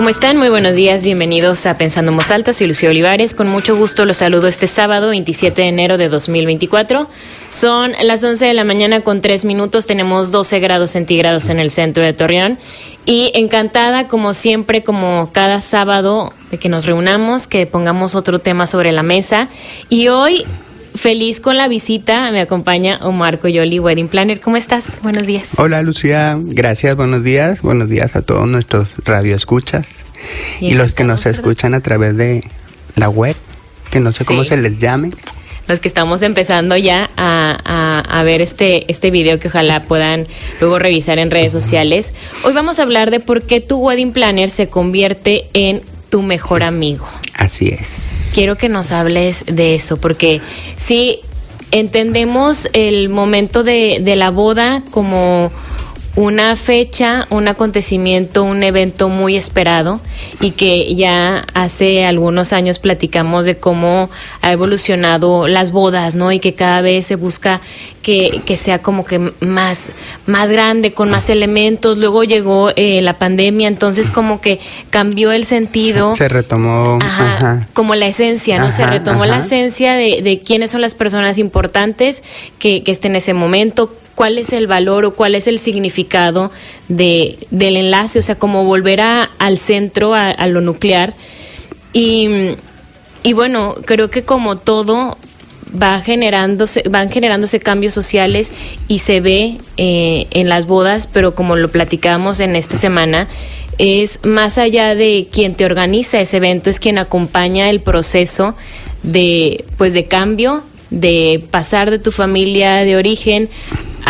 ¿Cómo están? Muy buenos días, bienvenidos a Pensando en Voz Alta, soy Lucía Olivares, con mucho gusto los saludo este sábado 27 de enero de 2024. Son las 11 de la mañana con 3 minutos, tenemos 12 grados centígrados en el centro de Torreón. Y encantada como siempre, como cada sábado, de que nos reunamos, que pongamos otro tema sobre la mesa. Y hoy feliz con la visita. Me acompaña Omar Coyoli, Wedding Planner. ¿Cómo estás? Buenos días. Hola Lucía, gracias, buenos días. Buenos días a todos nuestros radioescuchas y, y los que nos escuchan a través de la web, que no sé cómo se les llame. Los que estamos empezando ya a, a, a, ver este, este video que ojalá puedan luego revisar en redes sociales. Hoy vamos a hablar de por qué tu wedding planner se convierte en tu mejor amigo. Así es. Quiero que nos hables de eso, porque sí entendemos el momento de, de la boda como una fecha, un acontecimiento, un evento muy esperado y que ya hace algunos años platicamos de cómo ha evolucionado las bodas, ¿no? Y que cada vez se busca que, que sea como que más, más grande, con más elementos. Luego llegó eh, la pandemia, entonces como que cambió el sentido. Se, se retomó. Ajá, ajá. Como la esencia, ¿no? Ajá, se retomó la esencia de, de, quiénes son las personas importantes que, que estén en ese momento, cuál es el valor o cuál es el significado de, del enlace, o sea, como volver a, al centro, a, lo nuclear. Y, y, bueno, creo que como todo va generándose, van generándose cambios sociales y se ve eh, en las bodas, pero como lo platicamos en esta semana, es más allá de quien te organiza ese evento, es quien acompaña el proceso de, pues, de cambio, de pasar de tu familia de origen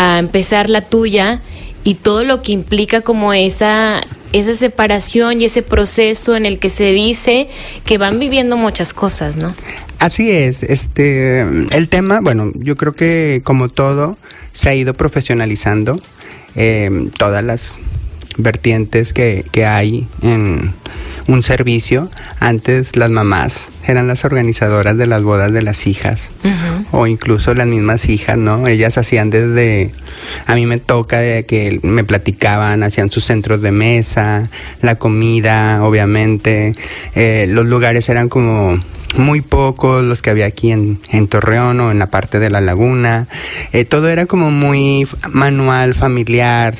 a empezar la tuya y todo lo que implica como esa esa separación y ese proceso en el que se dice que van viviendo muchas cosas, ¿no? Así es, este el tema, bueno, yo creo que como todo se ha ido profesionalizando eh, todas las vertientes que, que hay en un servicio. Antes las mamás eran las organizadoras de las bodas de las hijas uh -huh. o incluso las mismas hijas, ¿no? Ellas hacían desde, a mí me toca de que me platicaban, hacían sus centros de mesa, la comida, obviamente, eh, los lugares eran como muy pocos los que había aquí en, en, Torreón o en la parte de la laguna. Eh, todo era como muy manual, familiar,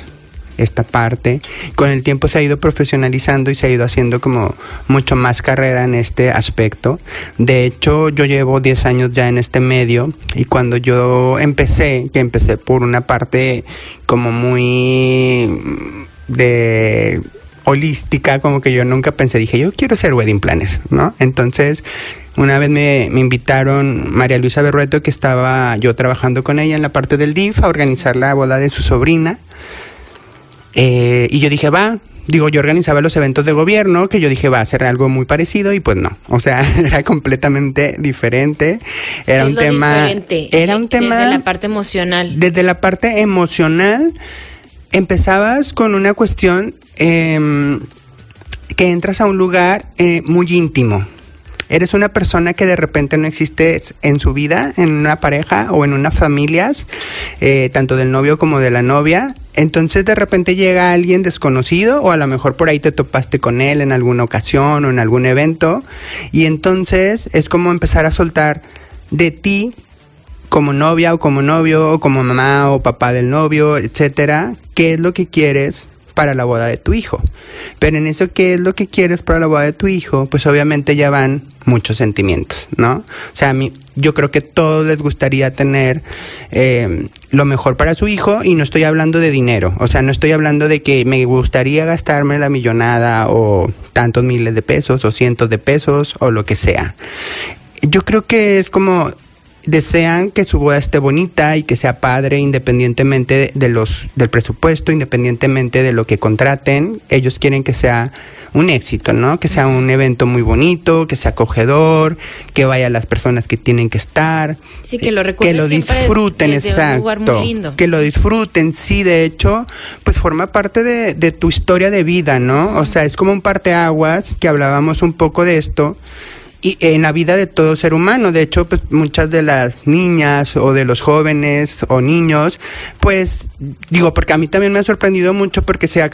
esta parte. Con el tiempo se ha ido profesionalizando y se ha ido haciendo como mucho más carrera en este aspecto. De hecho, yo llevo 10 años ya en este medio y cuando yo empecé, que empecé por una parte como muy de holística, como que yo nunca pensé, dije, yo quiero ser wedding planner, ¿no? Entonces, una vez me, me, invitaron María Luisa Berrueto, que estaba yo trabajando con ella en la parte del DIF, a organizar la boda de su sobrina. Eh, y yo dije, va, digo, yo organizaba los eventos de gobierno, que yo dije, va a ser algo muy parecido, y pues no. O sea, era completamente diferente. Era un tema. Diferente? Era un tema. Desde la parte emocional. Desde la parte emocional, empezabas con una cuestión eh, que entras a un lugar eh, muy íntimo. Eres una persona que de repente no existe en su vida, en una pareja o en unas familias, eh, tanto del novio como de la novia. Entonces de repente llega alguien desconocido o a lo mejor por ahí te topaste con él en alguna ocasión o en algún evento y entonces es como empezar a soltar de ti como novia o como novio o como mamá o papá del novio, etcétera, qué es lo que quieres para la boda de tu hijo. Pero en eso, ¿qué es lo que quieres para la boda de tu hijo? Pues obviamente ya van muchos sentimientos, ¿no? O sea, a mí, yo creo que todos les gustaría tener eh, lo mejor para su hijo y no estoy hablando de dinero, o sea, no estoy hablando de que me gustaría gastarme la millonada o tantos miles de pesos o cientos de pesos o lo que sea. Yo creo que es como desean que su boda esté bonita y que sea padre independientemente de los del presupuesto, independientemente de lo que contraten, ellos quieren que sea un éxito, ¿no? Que sea un evento muy bonito, que sea acogedor, que vaya las personas que tienen que estar. Sí, que lo Que lo disfruten, exacto. Que lo disfruten, sí, de hecho, pues forma parte de, de tu historia de vida, ¿no? O sea, es como un parteaguas que hablábamos un poco de esto y en la vida de todo ser humano. De hecho, pues muchas de las niñas o de los jóvenes o niños, pues digo, porque a mí también me ha sorprendido mucho porque se ha,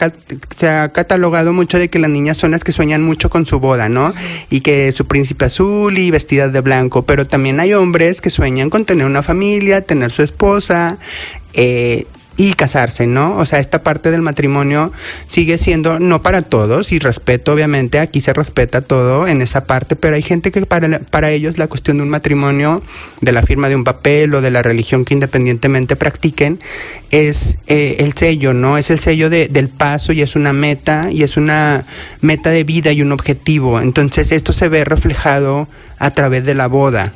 se ha catalogado mucho de que las niñas son las que sueñan mucho con su boda, ¿no? Y que su príncipe azul y vestidas de blanco, pero también hay hombres que sueñan con tener una familia, tener su esposa, eh, y casarse, ¿no? O sea, esta parte del matrimonio sigue siendo no para todos y respeto, obviamente, aquí se respeta todo en esa parte, pero hay gente que para, para ellos la cuestión de un matrimonio, de la firma de un papel o de la religión que independientemente practiquen, es eh, el sello, ¿no? Es el sello de, del paso y es una meta y es una meta de vida y un objetivo. Entonces, esto se ve reflejado a través de la boda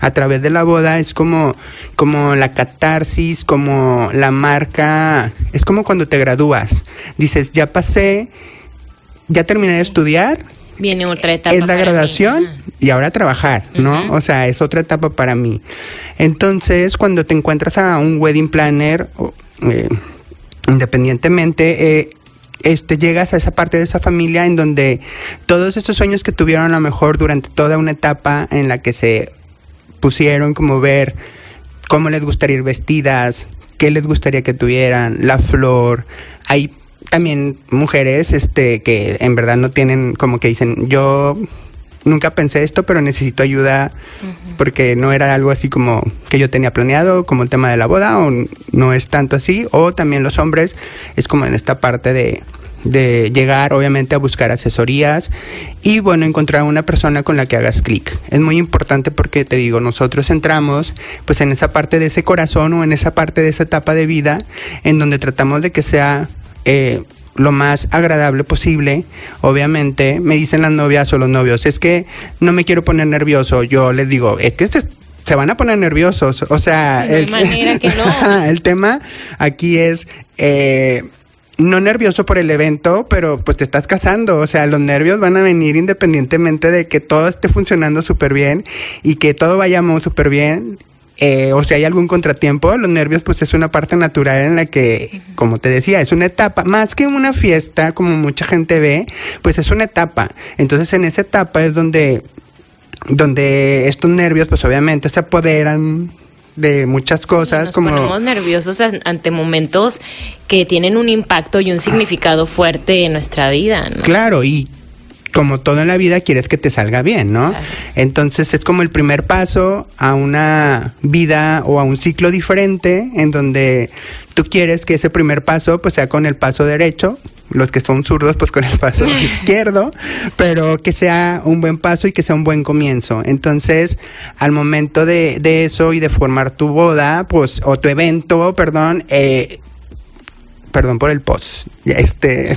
a través de la boda es como, como la catarsis, como la marca, es como cuando te gradúas. Dices, ya pasé, ya terminé de estudiar. Viene otra etapa. Es la graduación y ahora trabajar, ¿no? O sea, es otra etapa para mí. Entonces, cuando te encuentras a un wedding planner, eh, independientemente, eh, este, llegas a esa parte de esa familia en donde todos esos sueños que tuvieron a lo mejor durante toda una etapa en la que se pusieron como ver cómo les gustaría ir vestidas, qué les gustaría que tuvieran, la flor. Hay también mujeres este que en verdad no tienen como que dicen, yo nunca pensé esto, pero necesito ayuda porque no era algo así como que yo tenía planeado, como el tema de la boda, o no es tanto así, o también los hombres, es como en esta parte de de llegar obviamente a buscar asesorías y bueno, encontrar una persona con la que hagas clic. Es muy importante porque te digo, nosotros entramos pues en esa parte de ese corazón o en esa parte de esa etapa de vida en donde tratamos de que sea eh, lo más agradable posible. Obviamente, me dicen las novias o los novios, es que no me quiero poner nervioso. Yo les digo, es que este se van a poner nerviosos. O sea, el, el, tema aquí es eh, no nervioso por el evento, pero pues te estás casando, o sea, los nervios van a venir independientemente de que todo esté funcionando súper bien y que todo vayamos súper bien. Eh, o si hay algún contratiempo, los nervios pues es una parte natural en la que, como te decía, es una etapa, más que una fiesta, como mucha gente ve, pues es una etapa. Entonces en esa etapa es donde donde estos nervios pues obviamente se apoderan de muchas cosas. Nos como ponemos nerviosos ante momentos que tienen un impacto y un significado fuerte en nuestra vida. ¿no? Claro, y como todo en la vida quieres que te salga bien, ¿no? Entonces es como el primer paso a una vida o a un ciclo diferente en donde tú quieres que ese primer paso pues sea con el paso derecho los que son zurdos pues con el paso izquierdo, pero que sea un buen paso y que sea un buen comienzo. Entonces, al momento de, de eso y de formar tu boda, pues, o tu evento, perdón, eh, perdón por el post, este,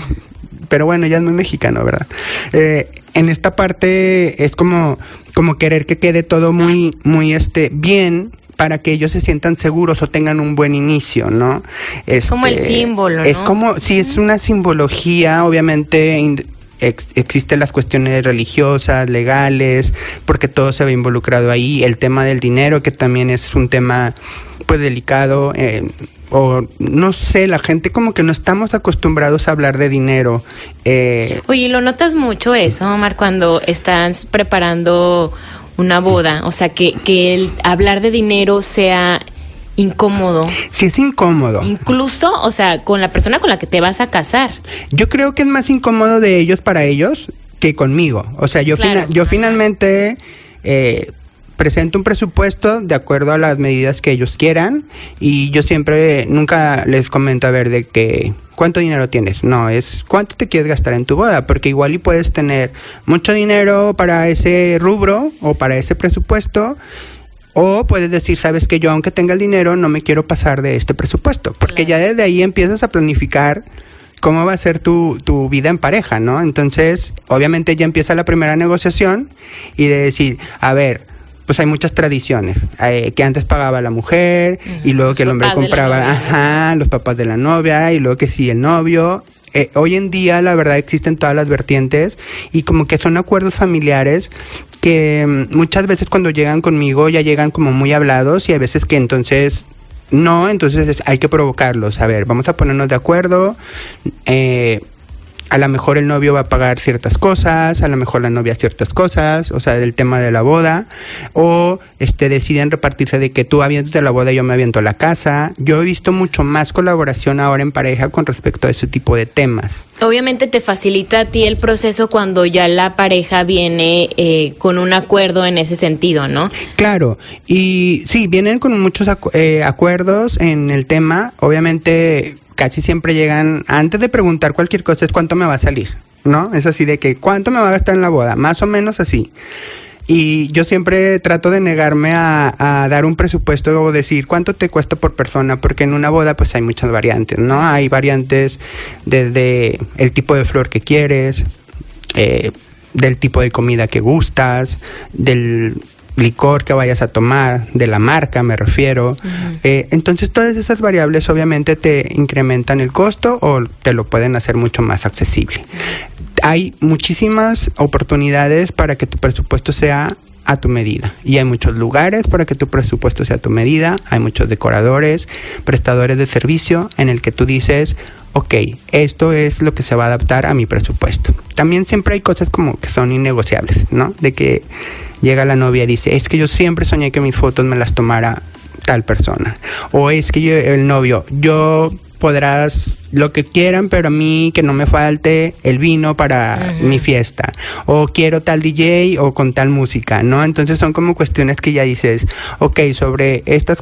pero bueno, ya es muy mexicano, ¿verdad? Eh, en esta parte es como, como querer que quede todo muy, muy, este, bien, para que ellos se sientan seguros o tengan un buen inicio, ¿no? Es como el este, símbolo, ¿no? Es como, sí, es una simbología, obviamente existen las cuestiones religiosas, legales, porque todo se ve involucrado ahí, el tema del dinero, que también es un tema pues delicado, eh, o no sé, la gente como que no estamos acostumbrados a hablar de dinero. Eh. Oye, ¿lo notas mucho eso, Omar, cuando estás preparando una boda, o sea, que, que el hablar de dinero sea incómodo. Sí, es incómodo. Incluso, o sea, con la persona con la que te vas a casar. Yo creo que es más incómodo de ellos para ellos que conmigo. O sea, yo, yo finalmente eh, presento un presupuesto de acuerdo a las medidas que ellos quieran y yo siempre, nunca les comento a ver de que ¿Cuánto dinero tienes? No, es cuánto te quieres gastar en tu boda, porque igual y puedes tener mucho dinero para ese rubro o para ese presupuesto, o puedes decir, sabes que yo aunque tenga el dinero no me quiero pasar de este presupuesto, porque ya desde ahí empiezas a planificar cómo va a ser tu, tu vida en pareja, ¿no? Entonces, obviamente ya empieza la primera negociación y de decir, a ver, pues hay muchas tradiciones, eh, que antes pagaba la mujer y luego que el hombre compraba, ajá, los papás de la novia y luego que sí el novio. eh, hoy en día la verdad existen todas las vertientes y como que son acuerdos familiares que mm, muchas veces cuando llegan conmigo ya llegan como muy hablados y a veces que entonces no, entonces hay que provocarlos. A ver, vamos a ponernos de acuerdo. Eh, a lo mejor el novio va a pagar ciertas cosas, a lo mejor la novia ciertas cosas, o sea, del tema de la boda, o este deciden repartirse de que tú avientas de la boda y yo me aviento a la casa. Yo he visto mucho más colaboración ahora en pareja con respecto a ese tipo de temas. Obviamente te facilita a ti el proceso cuando ya la pareja viene eh, con un acuerdo en ese sentido, ¿no? Claro, y sí, vienen con muchos eh, acuerdos en el tema. Obviamente casi siempre llegan, antes de preguntar cualquier cosa, es cuánto me va a salir, ¿no? Es así de que, ¿cuánto me va a gastar en la boda? Más o menos así. Y yo siempre trato de negarme a, dar un presupuesto o decir cuánto te cuesta por persona, porque en una boda pues hay muchas variantes, ¿no? Hay variantes desde el tipo de flor que quieres, eh, del tipo de comida que gustas, del licor que vayas a tomar, de la marca me refiero. Eh, entonces todas esas variables obviamente te incrementan el costo o te lo pueden hacer mucho más accesible. Hay muchísimas oportunidades para que tu presupuesto sea a tu medida. Y hay muchos lugares para que tu presupuesto sea a tu medida. Hay muchos decoradores, prestadores de servicio en el que tú dices, ok, esto es lo que se va a adaptar a mi presupuesto. También siempre hay cosas como que son innegociables, ¿no? De que llega la novia y dice, es que yo siempre soñé que mis fotos me las tomara tal persona. O es que yo, el novio, yo podrás lo que quieran, pero a mí que no me falte el vino para mi fiesta. O quiero tal DJ o con tal música, ¿no? Entonces son como cuestiones que ya dices, ok, sobre estas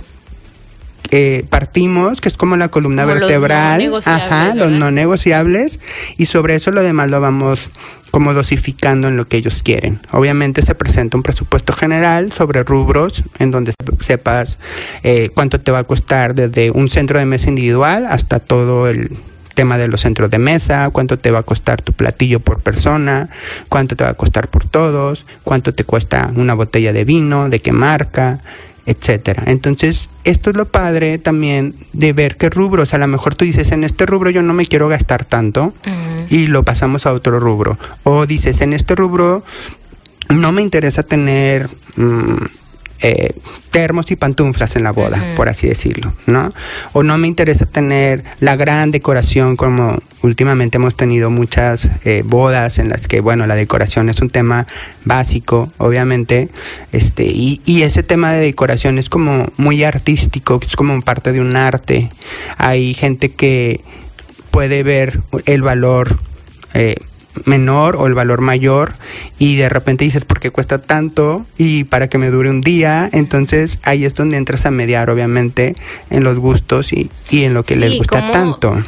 eh, partimos, que es como la columna vertebral, los no ajá, los no negociables, y sobre eso lo demás lo vamos como dosificando en lo que ellos quieren. Obviamente se presenta un presupuesto general sobre rubros en donde sepas eh, cuánto te va a costar desde un centro de mesa individual hasta todo el tema de los centros de mesa, cuánto te va a costar tu platillo por persona, cuánto te va a costar por todos, cuánto te cuesta una botella de vino, de qué marca, etcétera. Entonces, esto es lo padre también de ver qué rubros, a lo mejor tú dices, en este rubro yo no me quiero gastar tanto y lo pasamos a otro rubro. O dices, en este rubro no me interesa tener mm, eh, termos y pantuflas en la boda, por así decirlo, ¿no? O no me interesa tener la gran decoración como últimamente hemos tenido muchas eh, bodas en las que, bueno, la decoración es un tema básico, obviamente, este, y, y, ese tema de decoración es como muy artístico, es como parte de un arte. Hay gente que puede ver el valor eh, menor o el valor mayor y de repente dices, ¿por qué cuesta tanto? Y para que me dure un día, entonces ahí es donde entras a mediar, obviamente, en los gustos y, y en lo que les gusta tanto.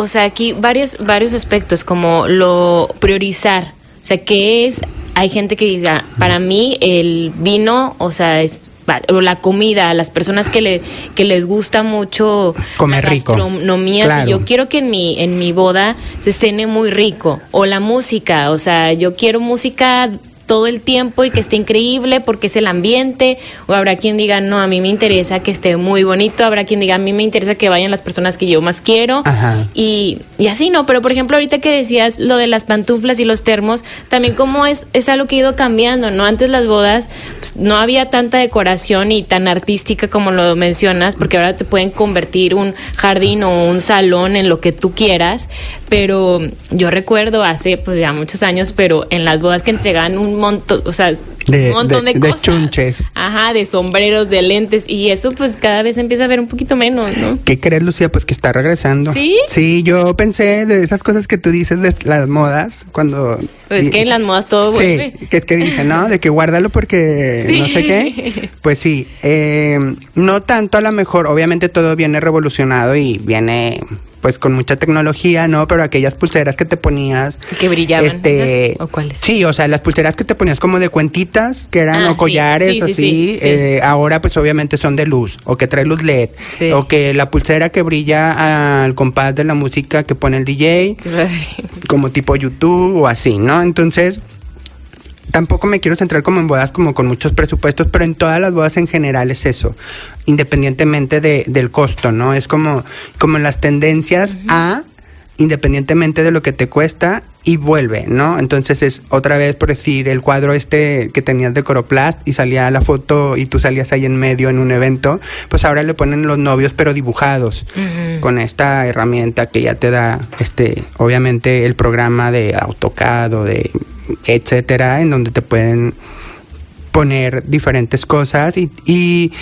O sea, aquí varios, varios aspectos, como lo priorizar. O sea, ¿qué es? Hay gente que diga, para mí el vino, o sea, es o la comida, a las personas que, le, que les gusta mucho comer la gastronomía, yo quiero que en mi, en mi boda se cene muy rico, o la música, o sea, yo quiero música todo el tiempo y que esté increíble porque es el ambiente, o habrá quien diga, no, a mí me interesa que esté muy bonito, habrá quien diga, a mí me interesa que vayan las personas que yo más quiero, Y, y así, ¿no? Pero por ejemplo, ahorita que decías lo de las pantuflas y los termos, también como es, es algo que ha ido cambiando, ¿no? Antes las bodas pues, no había tanta decoración y tan artística como lo mencionas, porque ahora te pueden convertir un jardín o un salón en lo que tú quieras, pero yo recuerdo hace pues ya muchos años, pero en las bodas que entregan un montón, o sea, un montón de, cosas. chunches. Ajá, de sombreros, de lentes, y eso pues cada vez empieza a ver un poquito menos, ¿no? ¿Qué crees, Lucía? Pues que está regresando. ¿Sí? Sí, yo pensé de esas cosas que tú dices de las modas, cuando... Pues que en las modas todo vuelve. Sí, que es que dicen, ¿no? De que guárdalo porque no sé qué. Pues sí, eh, no tanto a lo mejor, obviamente todo viene revolucionado y viene pues con mucha tecnología, ¿no? Pero aquellas pulseras que te ponías. Que brillaban. Este, ¿O cuáles? Sí, o sea, las pulseras que te ponías como de cuentitas, que eran ah, o collares, así. Eh, ahora, pues obviamente son de luz, o que trae luz LED, o que la pulsera que brilla al compás de la música que pone el DJ, como tipo YouTube o así, ¿no? Entonces tampoco me quiero centrar como en bodas como con muchos presupuestos, pero en todas las bodas en general es eso, independientemente de, del costo, ¿no? Es como, como en las tendencias a independientemente de lo que te cuesta y vuelve, ¿no? Entonces es otra vez por decir el cuadro este que tenías de Coroplast y salía la foto y tú salías ahí en medio en un evento, pues ahora le ponen los novios pero dibujados con esta herramienta que ya te da este obviamente el programa de AutoCAD o de etcétera en donde te pueden poner diferentes cosas y, y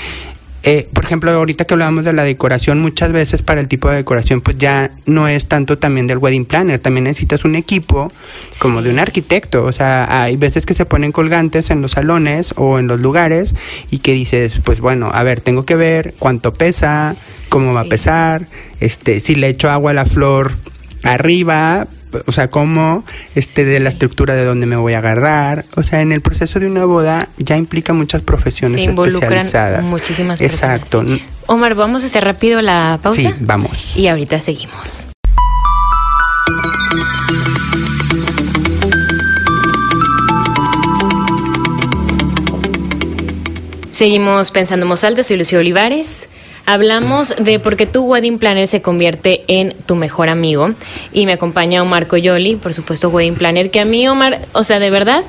eh, por ejemplo, ahorita que hablábamos de la decoración, muchas veces para el tipo de decoración, pues ya no es tanto también del wedding planner, también necesitas un equipo como de un arquitecto. O sea, hay veces que se ponen colgantes en los salones o en los lugares y que dices, pues bueno, a ver, tengo que ver cuánto pesa, cómo va a pesar, este, si le echo agua a la flor arriba, o sea, cómo este de la estructura de dónde me voy a agarrar, o sea, en el proceso de una boda ya implica muchas profesiones Se involucran especializadas. muchísimas Exacto. personas. Omar, vamos a hacer rápido la pausa. Sí, vamos. Y ahorita seguimos. Seguimos pensando en soy Lucio Olivares. Hablamos de por qué tu wedding planner se convierte en tu mejor amigo. Y me acompaña Omar Coyoli, por supuesto, wedding planner, que a mí, Omar, o sea, de verdad,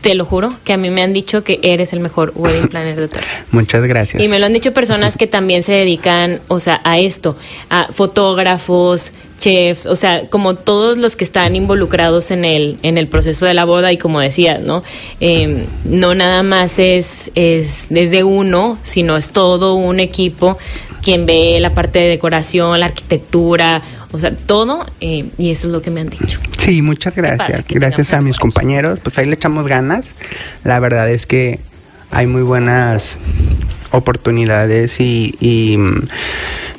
te lo juro, que a mí me han dicho que eres el mejor wedding planner de todo. Muchas gracias. Y me lo han dicho personas que también se dedican, o sea, a esto, a fotógrafos, chefs, o sea, como todos los que están involucrados en el, en el proceso de la boda y como decías, ¿no? Eh, no nada más es, es desde uno, sino es todo un equipo quien ve la parte de decoración, la arquitectura, o sea, todo, eh, y eso es lo que me han dicho. Sí, muchas gracias. padre Gracias a mis compañeros. Pues ahí le echamos ganas. La verdad es que hay muy buenas oportunidades y, y, mm,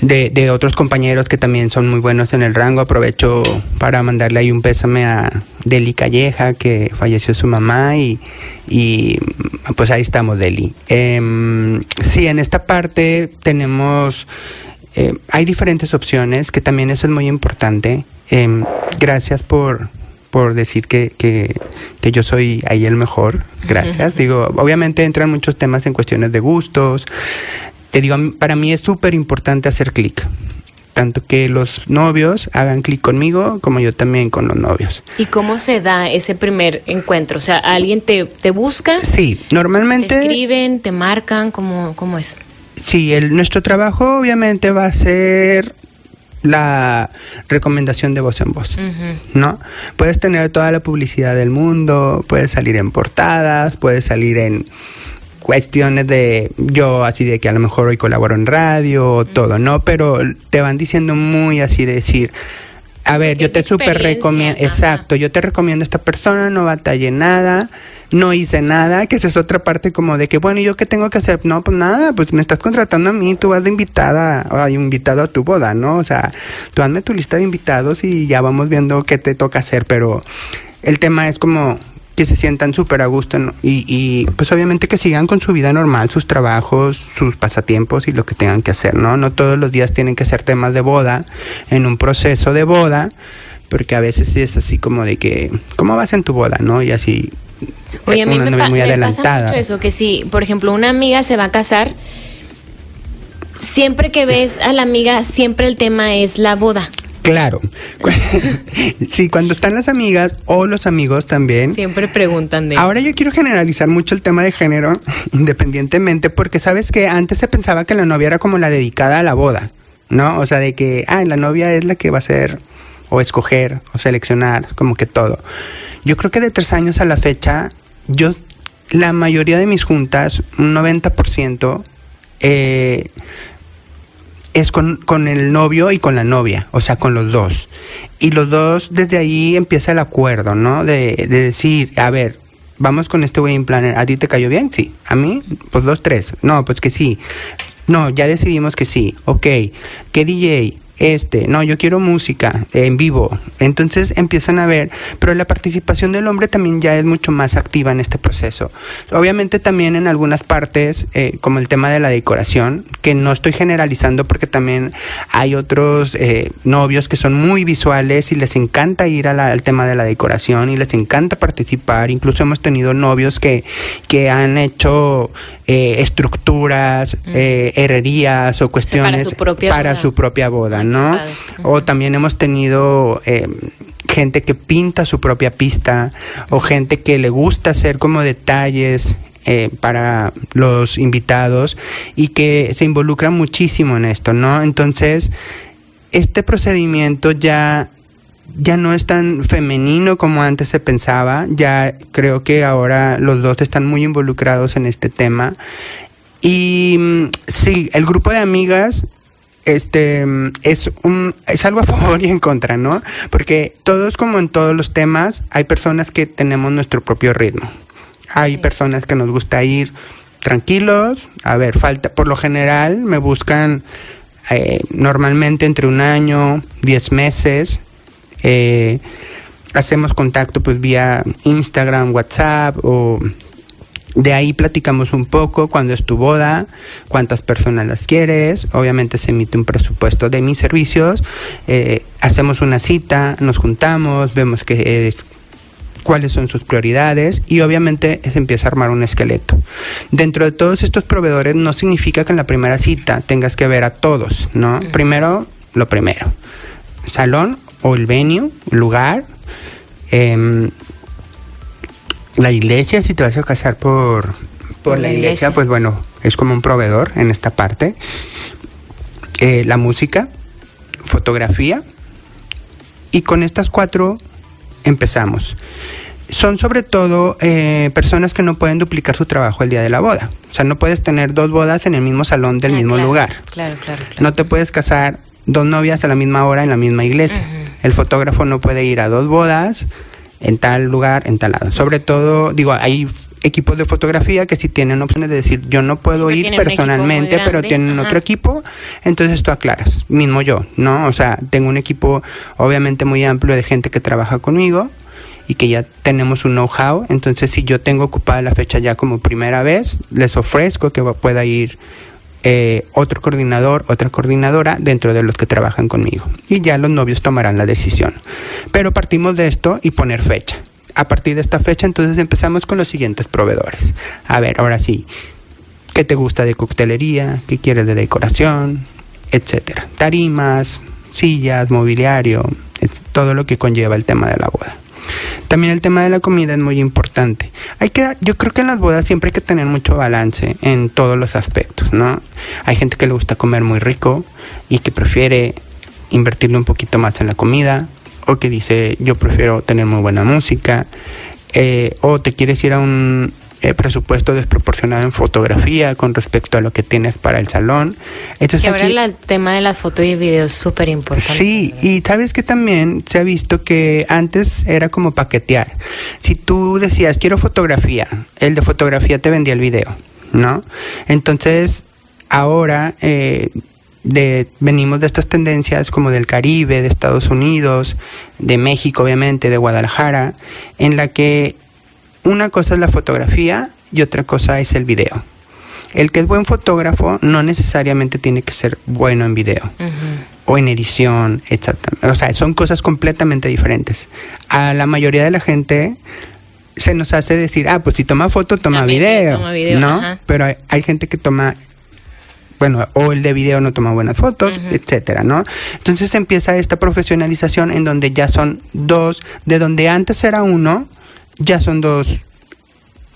de, de otros compañeros que también son muy buenos en el rango. Aprovecho para mandarle ahí un pésame a Deli Calleja, que falleció su mamá y, y mm, pues ahí estamos, Deli. Em, sí, en esta parte tenemos... Eh, hay diferentes opciones, que también eso es muy importante. Em, gracias por, por decir que, que, que yo soy ahí el mejor. Gracias. Digo, obviamente entran muchos temas en cuestiones de gustos. Te digo, para mí es súper importante hacer clic. Tanto que los novios hagan clic conmigo como yo también con los novios. ¿Y cómo se da ese primer encuentro? O sea, ¿alguien te, te busca? Sí, ¿Te normalmente... escriben? ¿Te marcan? ¿Cómo, cómo es? Sí, el, nuestro trabajo obviamente va a ser la recomendación de voz en voz. ¿no? Puedes tener toda la publicidad del mundo, puedes salir en portadas, puedes salir en cuestiones de yo así de que a lo mejor hoy colaboro en radio o todo, ¿no? Pero te van diciendo muy así de decir, a ver, yo te súper experiencia, recomiendo, exacto, yo te recomiendo a esta persona, no batallé nada, no hice nada, que esa es otra parte como de que, bueno, ¿y yo qué tengo que hacer? No, pues nada, pues me estás contratando a mí, tú vas de invitada, o hay invitado a tu boda, ¿no? O sea, tú hazme tu lista de invitados y ya vamos viendo qué te toca hacer, pero el tema es como que se sientan súper a gusto y, y pues obviamente que sigan con su vida normal, sus trabajos, sus pasatiempos y lo que tengan que hacer, ¿no? No todos los días tienen que ser temas de boda en un proceso de boda, porque a veces es así como de que, ¿cómo vas en tu boda, no? Y así, Oye, a mí una me, novia pa- muy me pasa adelantada. mucho eso, que si, por ejemplo, una amiga se va a casar, siempre que ves a la amiga, siempre el tema es la boda. Claro. sí, cuando están las amigas o los amigos también. Siempre preguntan de Ahora yo quiero generalizar mucho el tema de género, independientemente, porque sabes que antes se pensaba que la novia era como la dedicada a la boda, ¿no? O sea, de que, ah, la novia es la que va a ser, o escoger, o seleccionar, como que todo. Yo creo que de tres años a la fecha, yo, la mayoría de mis juntas, un 90%, eh, es con, con el novio y con la novia, o sea, con los dos. Y los dos, desde ahí empieza el acuerdo, ¿no? De, de decir, a ver, vamos con este wedding planner, ¿a ti te cayó bien? Sí. ¿A mí? Pues dos, tres. No, pues que sí. No, ya decidimos que sí. Ok. ¿Qué DJ? Este, no, yo quiero música en vivo. Entonces empiezan a ver, pero la participación del hombre también ya es mucho más activa en este proceso. Obviamente también en algunas partes, eh, como el tema de la decoración, que no estoy generalizando porque también hay otros eh, novios que son muy visuales y les encanta ir a la- al tema de la decoración y les encanta participar. Incluso hemos tenido novios que, que han hecho eh, estructuras, herrerías o cuestiones su propia para boda. su propia boda, Ay, O también hemos tenido eh, gente que pinta su propia pista o gente que le gusta hacer como detalles eh, para los invitados y que se involucra muchísimo en esto, ¿no? Entonces, este procedimiento ya ya no es tan femenino como antes se pensaba, ya creo que ahora los dos están muy involucrados en este tema. Y mm, sí, el grupo de amigas este es un es algo a favor y en contra, ¿no? Porque todos como en todos los temas hay personas que tenemos nuestro propio ritmo. Hay personas que nos gusta ir tranquilos, a ver, falta por lo general me buscan eh, normalmente entre un año, diez meses eh, hacemos contacto pues vía Instagram, WhatsApp o de ahí platicamos un poco cuando es tu boda, cuántas personas las quieres, obviamente se emite un presupuesto de mis servicios, eh, hacemos una cita, nos juntamos, vemos que cuáles son sus prioridades y obviamente se empieza a armar un esqueleto. Dentro de todos estos proveedores no significa que en la primera cita tengas que ver a todos, ¿no? Primero, lo primero, salón o el venue, lugar, em, la iglesia, si te vas a casar por, por, la, iglesia, pues bueno, es como un proveedor en esta parte. Eh, la música, fotografía, y con estas cuatro empezamos. Son sobre todo eh, personas que no pueden duplicar su trabajo el día de la boda. O sea, no puedes tener dos bodas en el mismo salón del ah, mismo lugar. Claro, claro, No te puedes casar dos novias a la misma hora en la misma iglesia. El fotógrafo no puede ir a dos bodas en tal lugar, en tal lado. Sobre todo, digo, hay equipos de fotografía que si tienen opciones de decir yo no puedo ir personalmente, pero tienen otro equipo, entonces tú aclaras, mismo yo, ¿no? O sea, tengo un equipo obviamente muy amplio de gente que trabaja conmigo y que ya tenemos un know-how, entonces si yo tengo ocupada la fecha ya como primera vez, les ofrezco que pueda ir eh, otro coordinador, otra coordinadora dentro de los que trabajan conmigo. Y ya los novios tomarán la decisión. Pero partimos de esto y poner fecha. A partir de esta fecha entonces empezamos con los siguientes proveedores. A ver, ahora sí, ¿qué te gusta de coctelería? ¿Qué quieres de decoración? Etcétera. Tarimas, sillas, mobiliario, todo lo que conlleva el tema de la boda. También el tema de la comida es muy importante. Hay que, yo creo que en las bodas siempre hay que tener mucho balance en todos los aspectos, ¿no? Hay gente que le gusta comer muy rico y que prefiere invertirle un poquito más en la comida, o que dice yo prefiero tener muy buena música, eh, o te quieres ir a un, eh, presupuesto desproporcionado en fotografía con respecto a lo que tienes para el salón. Entonces, ahora el tema de las fotos y videos es súper importante. Sí, y sabes que también se ha visto que antes era como paquetear. Si tú decías quiero fotografía, el de fotografía te vendía el video, ¿no? Entonces, ahora... Eh, de, venimos de estas tendencias como del Caribe, de Estados Unidos, de México obviamente, de Guadalajara, en la que una cosa es la fotografía y otra cosa es el video. El que es buen fotógrafo no necesariamente tiene que ser bueno en video o en edición, etc. O sea, son cosas completamente diferentes. A la mayoría de la gente se nos hace decir, ah, pues si toma foto, toma video, ¿no? Pero hay, gente que toma bueno, o el de video no toma buenas fotos, etcétera, ¿no? Entonces empieza esta profesionalización en donde ya son dos, de donde antes era uno, ya son dos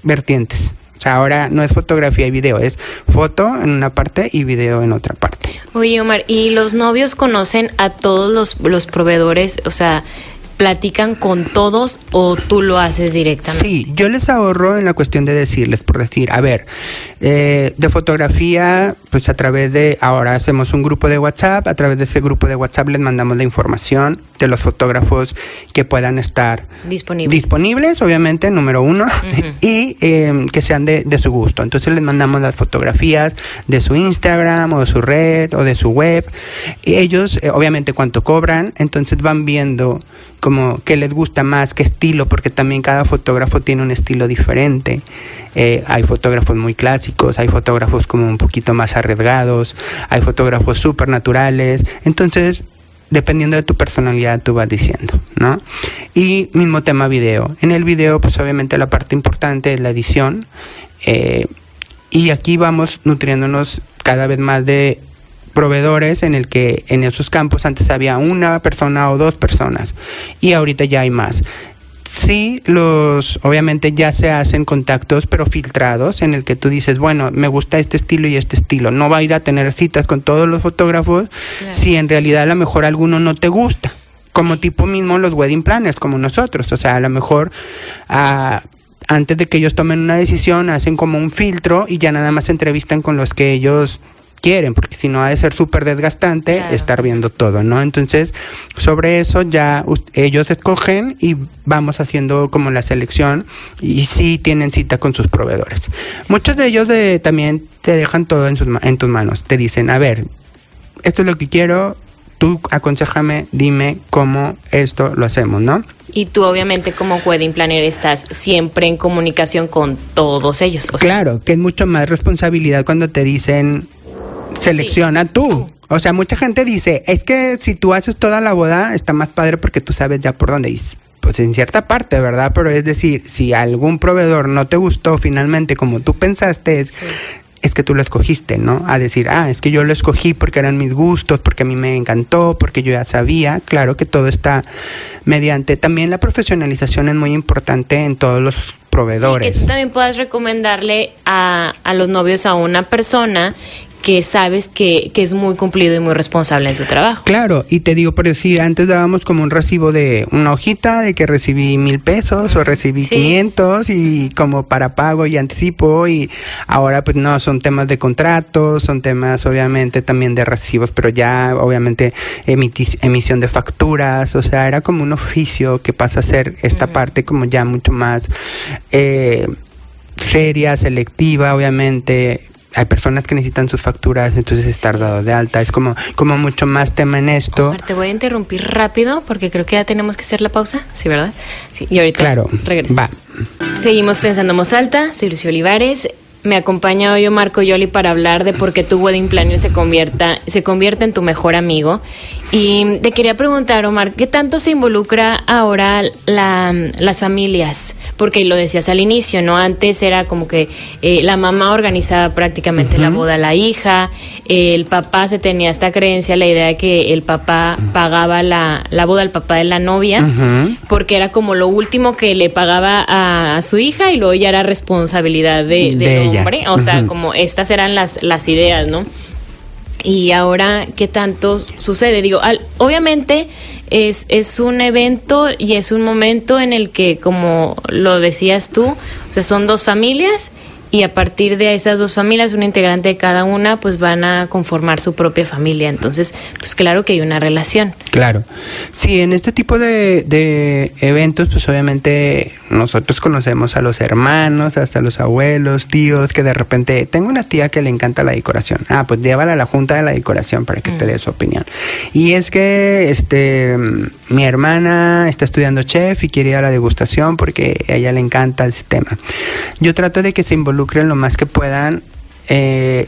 vertientes. O sea, ahora no es fotografía y video, es foto en una parte y video en otra parte. Oye, Omar, ¿y los novios conocen a todos los, los proveedores? O sea, platican con todos o tú lo haces directamente? Sí, yo les ahorro en la cuestión de decirles, por decir, a ver, eh, de fotografía, pues a través de, ahora hacemos un grupo de WhatsApp, a través de ese grupo de WhatsApp les mandamos la información de los fotógrafos que puedan estar disponibles, disponibles obviamente, número uno, y em, que sean de, de, su gusto. Entonces les mandamos las fotografías de su Instagram o de su red o de su web. Y ellos, eh, obviamente, cuánto cobran, entonces van viendo como qué les gusta más, qué estilo, porque también cada fotógrafo tiene un estilo diferente. Eh, hay fotógrafos muy clásicos, hay fotógrafos como un poquito más arriesgados, hay fotógrafos súper naturales. Entonces, dependiendo de tu personalidad, tú vas diciendo, ¿no? Y mismo tema video. En el video, pues obviamente la parte importante es la edición. Eh, y aquí vamos nutriéndonos cada vez más de proveedores en el que en esos campos antes había una persona o dos personas y ahorita ya hay más. Sí, los obviamente ya se hacen contactos, pero filtrados, en el que tú dices, bueno, me gusta este estilo y este estilo. No va a ir a tener citas con todos los fotógrafos si en realidad a lo mejor alguno no te gusta. Como tipo mismo los wedding planners, como nosotros. O sea, a lo mejor ah, antes de que ellos tomen una decisión, hacen como un filtro y ya nada más se entrevistan con los que ellos quieren, porque si no ha de ser súper desgastante estar viendo todo, ¿no? Entonces, sobre eso ya ellos escogen y vamos haciendo como la selección y sí tienen cita con sus proveedores. Muchos de ellos de, también te dejan todo en, sus, en tus manos, te dicen, a ver, esto es lo que quiero, tú aconsejame, dime cómo esto lo hacemos, ¿no? Y tú obviamente como wedding planner estás siempre en comunicación con todos ellos. claro, que es mucho más responsabilidad cuando te dicen, selecciona tú. O sea, mucha gente dice, es que si tú haces toda la boda, está más padre porque tú sabes ya por dónde ir. Pues en cierta parte, ¿verdad? Pero es decir, si algún proveedor no te gustó finalmente como tú pensaste, es que tú lo escogiste, ¿no? A decir, ah, es que yo lo escogí porque eran mis gustos, porque a mí me encantó, porque yo ya sabía. Claro que todo está mediante. También la profesionalización es muy importante en todos los proveedores. que tú también puedas recomendarle a, a los novios a una persona que sabes que, que, es muy cumplido y muy responsable en su trabajo. Claro, y te digo por decir, antes dábamos como un recibo de una hojita de que recibí mil pesos o recibí quinientos y como para pago y anticipo y ahora pues no, son temas de contratos, son temas obviamente también de recibos, pero ya obviamente emisión de facturas, o sea, era como un oficio que pasa a ser esta parte como ya mucho más... Eh, seria, selectiva, obviamente, hay personas que necesitan sus facturas, entonces estar dado de alta. Es como, como mucho más tema en esto. te voy a interrumpir rápido porque creo que ya tenemos que hacer la pausa, ¿sí, verdad? Sí, y ahorita claro, regresamos. Seguimos pensando en alta, soy Lucio Olivares. Me acompaña hoy Omar Coyoli para hablar de por qué tu wedding planner se convierta, se convierte en tu mejor amigo. Y te quería preguntar, Omar, ¿qué tanto se involucra ahora la, las familias? Porque lo decías al inicio, ¿no? Antes era como que eh, la mamá organizaba prácticamente la boda a la hija, el papá se tenía esta creencia, la idea de que el papá pagaba la, la boda al papá de la novia, porque era como lo último que le pagaba a, su hija y luego ya era responsabilidad de, del O sea, como estas eran las, las ideas, ¿no? y ahora qué tanto sucede. Digo, obviamente es, es un evento y es un momento en el que, como lo decías tú, o sea, son dos familias y a partir de esas dos familias, un integrante de cada una, pues van a conformar su propia familia. Entonces, pues claro que hay una relación. Claro. Sí, en este tipo de, de eventos, pues obviamente nosotros conocemos a los hermanos, hasta los abuelos, tíos, que de repente, tengo una tía que le encanta la decoración. Ah, pues llévala a la junta de la decoración para que te mm. dé su opinión. Y es que, este, mi hermana está estudiando chef y quiere ir a la degustación porque a ella le encanta el tema. Yo trato de que se involucre involucren lo más que puedan eh,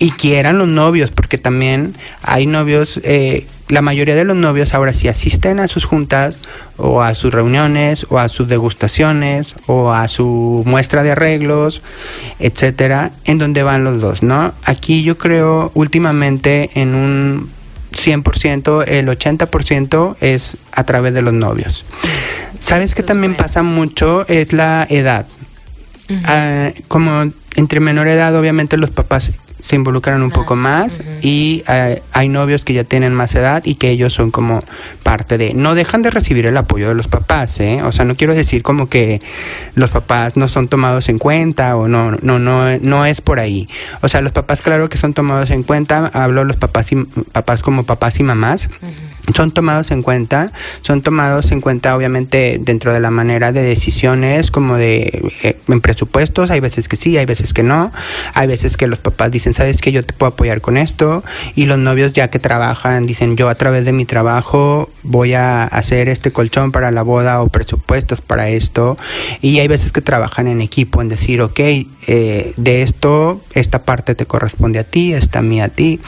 y quieran los novios, porque también hay novios, eh, la mayoría de los novios ahora sí asisten a sus juntas o a sus reuniones o a sus degustaciones o a su muestra de arreglos, etcétera, en donde van los dos, ¿no? Aquí yo creo últimamente en un 100%, el 80% es a través de los novios. ¿Sabes que también pasa mucho? Es la edad. Ah, como entre menor edad, obviamente los papás se involucran un poco más y ah, hay novios que ya tienen más edad y que ellos son como parte de no dejan de recibir el apoyo de los papás ¿eh? o sea no quiero decir como que los papás no son tomados en cuenta o no no no no es por ahí. O sea los papás claro que son tomados en cuenta hablo los papás y papás como papás y mamás son tomados en cuenta, son tomados en cuenta obviamente dentro de la manera de decisiones como de eh, en presupuestos, hay veces que sí, hay veces que no, hay veces que los papás dicen, sabes que yo te puedo apoyar con esto y los novios ya que trabajan dicen, yo a través de mi trabajo voy a hacer este colchón para la boda o presupuestos para esto y hay veces que trabajan en equipo en decir, ok, eh, de esto, esta parte te corresponde a ti, esta a mí a ti.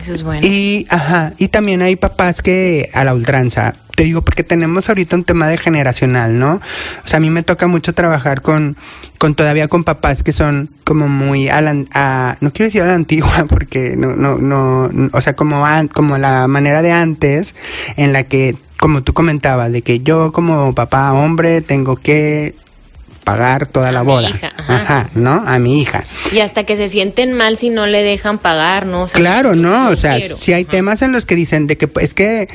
Eso es bueno. Y, ajá, y también hay papás que a la ultranza. te digo, porque tenemos ahorita un tema de generacional, ¿no? O sea, a mí me toca mucho trabajar con, con todavía con papás que son como muy a la, no quiero decir a la antigua, porque no, no, no, o sea, como, como la manera de antes en la que como tú comentabas, de que yo como papá hombre tengo que pagar toda la boda. ajá. ¿no? A mi hija. Y hasta que se sienten mal si no le dejan pagar, ¿no? claro, no, o sea, si hay temas en los que dicen de que es que,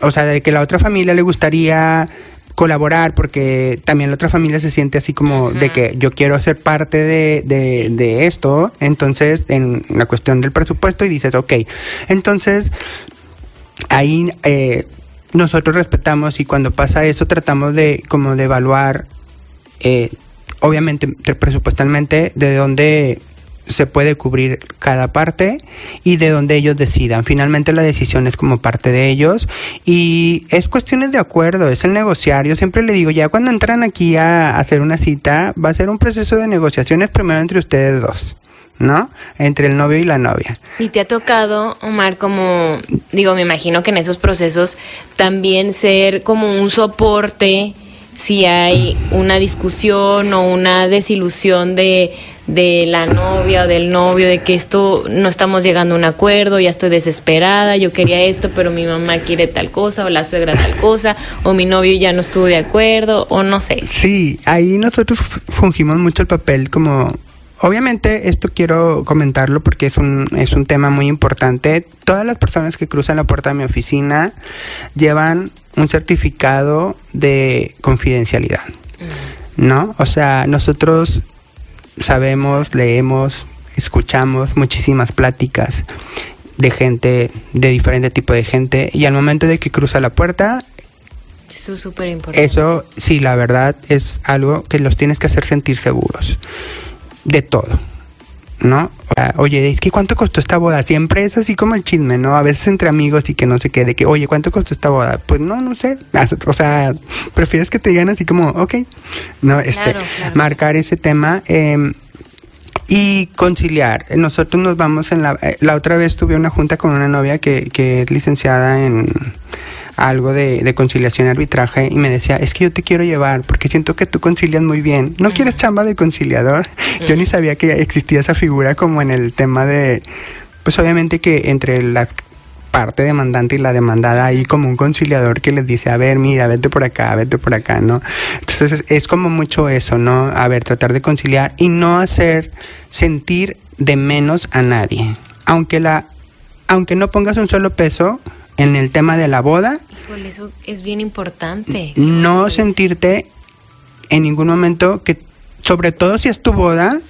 o sea, de que la otra familia le gustaría colaborar porque también la otra familia se siente así como de que yo quiero ser parte de, de, esto, entonces en la cuestión del presupuesto y dices, ok, entonces ahí eh, nosotros respetamos y cuando pasa eso tratamos de como de evaluar eh, obviamente presupuestalmente de dónde se puede cubrir cada parte y de donde ellos decidan. Finalmente la decisión es como parte de ellos y es cuestiones de acuerdo, es el negociar. Yo siempre le digo, ya cuando entran aquí a hacer una cita, va a ser un proceso de negociaciones primero entre ustedes dos. ¿no? Entre el novio y la novia. Y te ha tocado, Omar, como, digo, me imagino que en esos procesos también ser como un soporte si hay una discusión o una desilusión de, de la novia o del novio, de que esto no estamos llegando a un acuerdo, ya estoy desesperada, yo quería esto, pero mi mamá quiere tal cosa, o la suegra tal cosa, o mi novio ya no estuvo de acuerdo, o no sé. Sí, ahí nosotros fungimos mucho el papel como Obviamente esto quiero comentarlo porque es un, es un tema muy importante. Todas las personas que cruzan la puerta de mi oficina llevan un certificado de confidencialidad, mm. ¿no? O sea, nosotros sabemos, leemos, escuchamos muchísimas pláticas de gente, de diferente tipo de gente, y al momento de que cruza la puerta, eso es súper importante. Eso, sí, la verdad es algo que los tienes que hacer sentir seguros de todo. ¿no? Oye, es que ¿cuánto costó esta boda? Siempre es así como el chisme, ¿no? A veces entre amigos y que no se quede, que, oye, ¿cuánto costó esta boda? Pues no, no sé. O sea, prefieres que te digan así como, ok, ¿no? Este, marcar ese tema. Em, y conciliar. Nosotros nos vamos en la... Eh, la otra vez tuve una junta con una novia que, que es licenciada en algo de, conciliación y arbitraje y me decía, es que yo te quiero llevar porque siento que tú concilias muy bien. ¿No quieres chamba de conciliador? Yo ni sabía que existía esa figura como en el tema de, pues obviamente que entre la parte demandante y la demandada hay como un conciliador que les dice, a ver, mira, vete por acá, vete por acá, ¿no? Entonces es como mucho eso, ¿no? A ver, tratar de conciliar y no hacer sentir de menos a nadie. Aunque la aunque no pongas un solo peso, en el tema de la boda. eso es bien importante. No sentirte en ningún momento que, sobre todo si es tu boda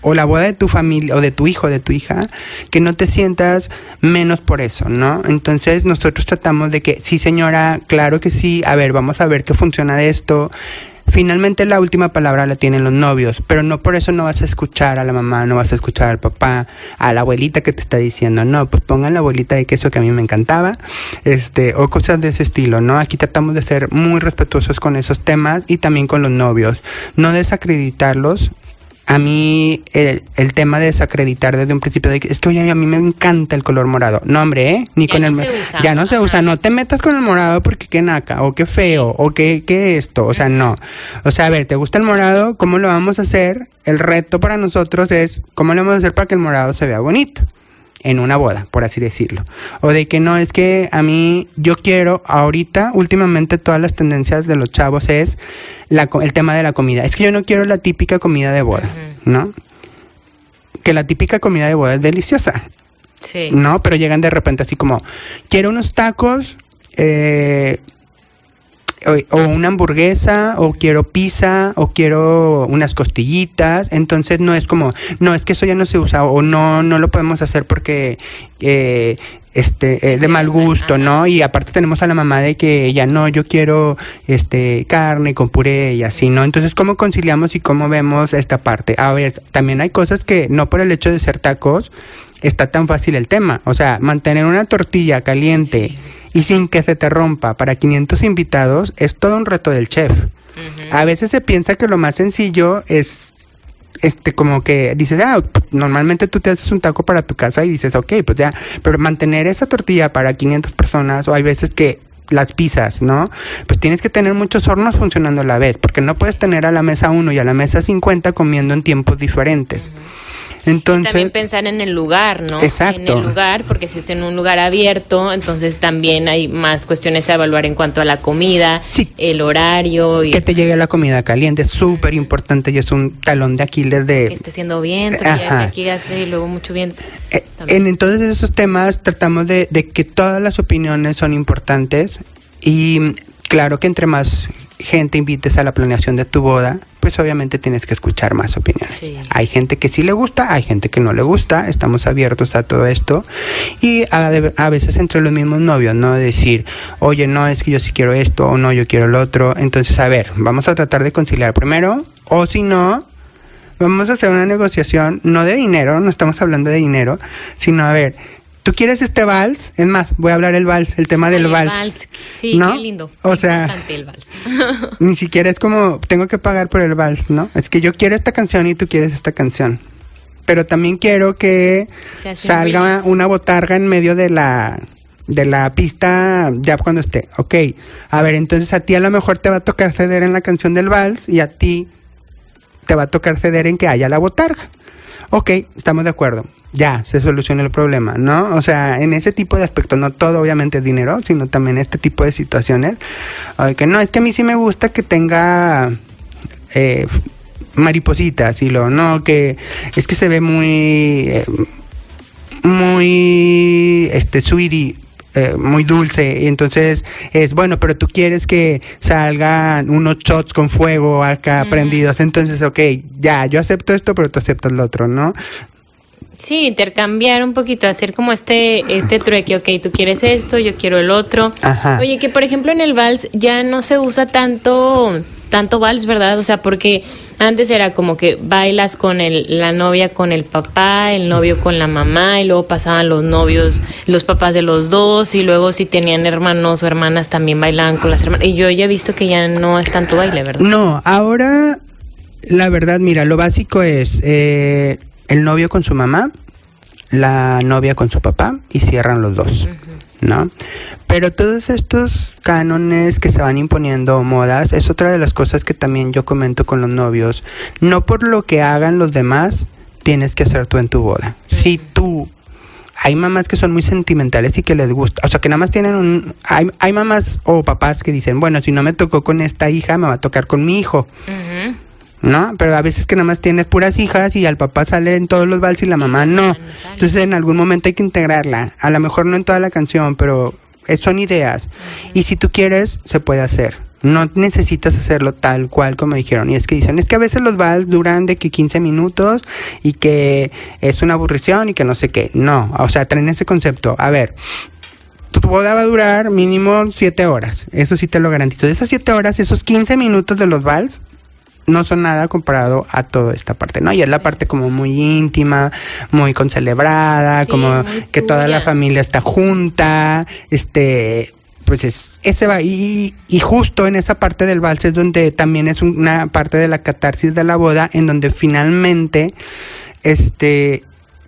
o la boda de tu familia o de tu hijo o de tu hija, que no te sientas menos por eso, ¿no? Entonces nosotros tratamos de que, sí señora, claro que sí, a ver, vamos a ver qué funciona de esto Finalmente la última palabra la tienen los novios, pero no por eso no vas a escuchar a la mamá, no vas a escuchar al papá, a la abuelita que te está diciendo, no, pues pongan la abuelita de queso que a mí me encantaba, este, o cosas de ese estilo, ¿no? Aquí tratamos de ser muy respetuosos con esos temas y también con los novios, no desacreditarlos, a mí el, el, tema de desacreditar desde un principio de que es que oye a mí me encanta el color morado. No hombre ¿eh? ni con el ya no se usa. No te metas con el morado porque qué naca o qué feo o qué, qué esto. O sea no. O sea a ver te gusta el morado cómo lo vamos a hacer el reto para nosotros es cómo lo vamos a hacer para que el morado se vea bonito en una boda, por así decirlo. O de que no, es que a mí yo quiero, ahorita, últimamente todas las tendencias de los chavos es la, el tema de la comida. Es que yo no quiero la típica comida de boda, ¿no? Que la típica comida de boda es deliciosa. Sí. ¿No? Pero llegan de repente así como, quiero unos tacos, eh, o, una hamburguesa, o quiero pizza, o quiero unas costillitas. Entonces no es como, no, es que eso ya no se usa, o no, no lo podemos hacer porque eh, este es de mal gusto, ¿no? Y aparte tenemos a la mamá de que ya no, yo quiero este carne con puré y así, ¿no? Entonces, ¿cómo conciliamos y cómo vemos esta parte? A ver, también hay cosas que no por el hecho de ser tacos está tan fácil el tema. O sea, mantener una tortilla caliente y sin que se te rompa para 500 invitados es todo un reto del chef. A veces se piensa que lo más sencillo es este como que dices, ah, normalmente tú te haces un taco para tu casa y dices, ok, pues ya, pero mantener esa tortilla para 500 personas o hay veces que las pizzas, ¿no? Pues tienes que tener muchos hornos funcionando a la vez, porque no puedes tener a la mesa 1 y a la mesa 50 comiendo en tiempos diferentes. Entonces, también pensar en el lugar, ¿no? Exacto. En el lugar, porque si es en un lugar abierto, entonces también hay más cuestiones a evaluar en cuanto a la comida, Sí. el horario y que te llegue la comida caliente es súper importante y es un talón de Aquiles de... que esté haciendo viento, que aquí hace luego mucho viento. Eh, en entonces esos temas tratamos de, de que todas las opiniones son importantes y claro que entre más gente invites a la planeación de tu boda, pues obviamente tienes que escuchar más opiniones. Sí. Hay gente que sí le gusta, hay gente que no le gusta, estamos abiertos a todo esto y a, a veces entre los mismos novios, ¿no? Decir, oye, no, es que yo sí quiero esto o no, yo quiero lo otro. Entonces, a ver, vamos a tratar de conciliar primero o si no, Vamos a hacer una negociación, no de dinero, no estamos hablando de dinero, sino a ver, ¿tú quieres este vals? Es más, voy a hablar el vals, el tema del el vals. Sí, ¿no? qué lindo. O sea, el vals. ni siquiera es como, tengo que pagar por el vals, ¿no? Es que yo quiero esta canción y tú quieres esta canción. Pero también quiero que salga una botarga en medio de la de la pista ya cuando esté. Ok, a ver, entonces a ti a lo mejor te va a tocar ceder en la canción del vals y a ti te va a tocar ceder en que haya la botarga. Ok, estamos de acuerdo. Ya, se soluciona el problema, ¿no? O sea, en ese tipo de aspectos, no todo obviamente es dinero, sino también este tipo de situaciones. Que no, es que a mí sí me gusta que tenga eh, maripositas y lo, no, que es que se ve muy, eh, muy, este, sweetie. eh, muy dulce y entonces es bueno pero tú quieres que salgan unos shots con fuego acá Mm. prendidos entonces ok ya yo acepto esto pero tú aceptas lo otro no Sí, intercambiar un poquito, hacer como este, este trueque, ok, tú quieres esto, yo quiero el otro. Ajá. Oye, que por ejemplo en el vals ya no se usa tanto, tanto vals, ¿verdad? O sea, porque antes era como que bailas con el, la novia con el papá, el novio con la mamá, y luego pasaban los novios, los papás de los dos, y luego si tenían hermanos o hermanas también bailaban con las hermanas. Y yo ya he visto que ya no es tanto baile, ¿verdad? No, ahora la verdad, mira, lo básico es eh, el novio con su mamá, la novia con su papá y cierran los dos, ¿no? Pero todos estos cánones que se van imponiendo, modas, es otra de las cosas que también yo comento con los novios. No por lo que hagan los demás, tienes que hacer tú en tu boda. Si tú hay mamás que son muy sentimentales y que les gusta, o sea, que nada más tienen un... Hay, hay mamás o papás que dicen, bueno, si no me tocó con esta hija, me va a tocar con mi hijo. ¿No? Pero a veces que nada más tienes puras hijas y al papá sale en todos los vals y la mamá no. Entonces en algún momento hay que integrarla, a lo mejor no en toda la canción, pero son ideas. Y si tú quieres, se puede hacer. No necesitas hacerlo tal cual como dijeron. Y es que dicen, es que a veces los vals duran de que 15 minutos y que es una aburrición y que no sé qué. No, o sea, traen ese concepto. A ver, tu boda va a durar mínimo 7 horas. Eso sí te lo garantizo. De esas 7 horas, esos 15 minutos de los vals no son nada comparado a toda esta parte, ¿no? Y es la parte como muy íntima, muy concelebrada, Sí, como que toda la familia está junta, este, pues es, ese va, y, y justo en esa parte del vals es donde también es una parte de la catarsis de la boda, en donde finalmente, este,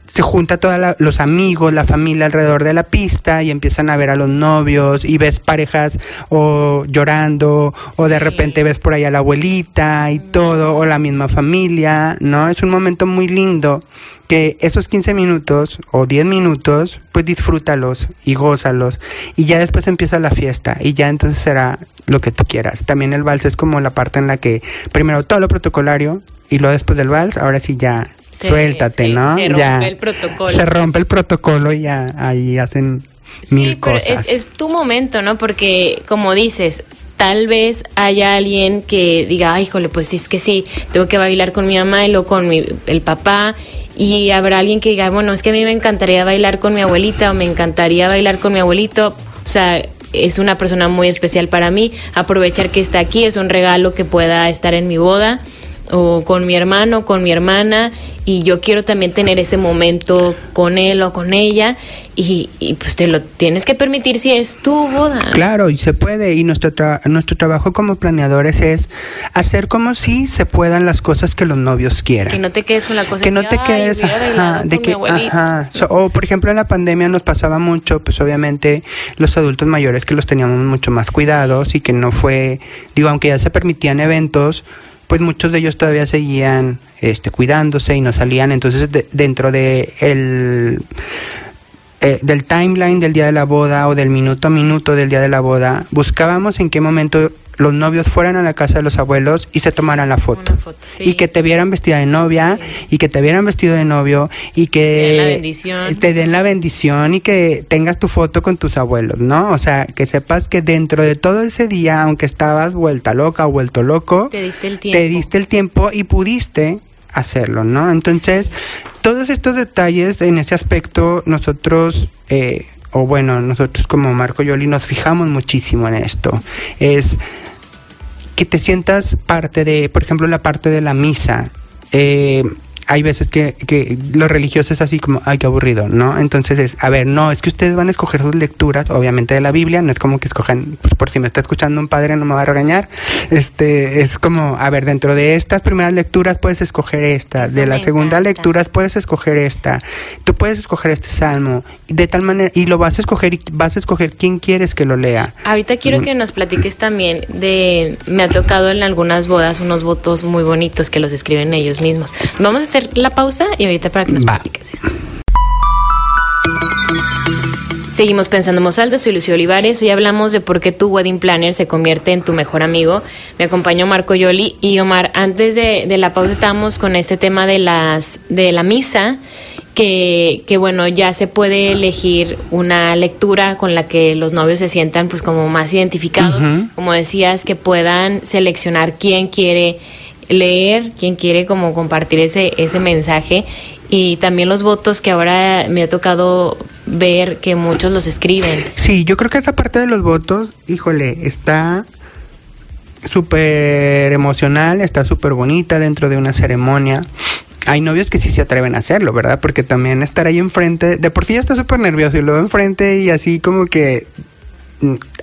se junta todos los amigos, la familia alrededor de la pista y empiezan a ver a los novios y ves parejas o llorando o de repente ves por ahí a la abuelita y todo o la misma familia, ¿no? Es un momento muy lindo que esos 15 minutos o 10 minutos pues disfrútalos y gózalos y ya después empieza la fiesta y ya entonces será lo que tú quieras. También el vals es como la parte en la que primero todo lo protocolario y luego después del vals, ahora sí ya Se- suéltate, se- ¿no? se rompe ya el protocolo. Se rompe el protocolo y ya ahí hacen mil Sí, pero cosas. es, es tu momento, ¿no? Porque, como dices, tal vez haya alguien que diga, ay, híjole, pues es que sí, tengo que bailar con mi mamá y luego con mi, el papá. Y habrá alguien que diga, bueno, es que a mí me encantaría bailar con mi abuelita o me encantaría bailar con mi abuelito. O sea, es una persona muy especial para mí. Aprovechar que está aquí, es un regalo que pueda estar en mi boda. O con mi hermano, con mi hermana, y yo quiero también tener ese momento con él o con ella, y, pues te lo tienes que permitir si es tu boda. Claro, y se puede, y nuestro, nuestro trabajo como planeadores es hacer como si se puedan las cosas que los novios quieran. Que no te quedes con la cosa que no te quedes, de que, ajá, o por ejemplo en la pandemia nos pasaba mucho, pues obviamente los adultos mayores que los teníamos mucho más cuidados y que no fue, digo, aunque ya se permitían eventos, pues muchos de ellos todavía seguían este, cuidándose y no salían. Entonces, dentro de el, eh, del timeline del día de la boda o del minuto a minuto del día de la boda, buscábamos en qué momento los novios fueran a la casa de los abuelos y se tomaran la foto. Y que te vieran vestida de novia y que te vieran vestido de novio y que te den la bendición y que tengas tu foto con tus abuelos, ¿no? O sea, que sepas que dentro de todo ese día, aunque estabas vuelta loca o vuelto loco, te diste el tiempo, te diste el tiempo y pudiste hacerlo, ¿no? Entonces, todos estos detalles en ese aspecto nosotros... Eh, o bueno, nosotros como Marco Yoli nos fijamos muchísimo en esto. Es que te sientas parte de, por ejemplo, la parte de la misa. Eh, hay veces que, que lo religioso es así como, ay, qué aburrido, ¿no? Entonces es, a ver, no, es que ustedes van a escoger sus lecturas, obviamente de la Biblia, no es como que escojan, pues por si me está escuchando un padre no me va a regañar, este, es como, a ver, dentro de estas primeras lecturas puedes escoger esta, de la segunda lectura puedes escoger esta, tú puedes escoger este salmo, de tal manera, y lo vas a escoger, y vas a escoger quién quieres que lo lea. Ahorita quiero mm. que nos platiques también de, me ha tocado en algunas bodas unos votos muy bonitos que los escriben ellos mismos. Vamos a hacer la pausa y ahorita para que nos platiques esto. Seguimos pensando en Mozalda, soy Lucio Olivares. Hoy hablamos de por qué tu wedding planner se convierte en tu mejor amigo. Me acompañó Marco Yoli y Omar. Antes de, la pausa estábamos con este tema de las de la misa, que, que, bueno, ya se puede elegir una lectura con la que los novios se sientan pues como más identificados. Como decías, que puedan seleccionar quién quiere leer, quien quiere como compartir ese, ese mensaje y también los votos que ahora me ha tocado ver que muchos los escriben. Sí, yo creo que esa parte de los votos, híjole, está súper emocional, está súper bonita dentro de una ceremonia. Hay novios que sí se atreven a hacerlo, ¿verdad? Porque también estar ahí enfrente, de por sí ya está súper nervioso y luego enfrente y así como que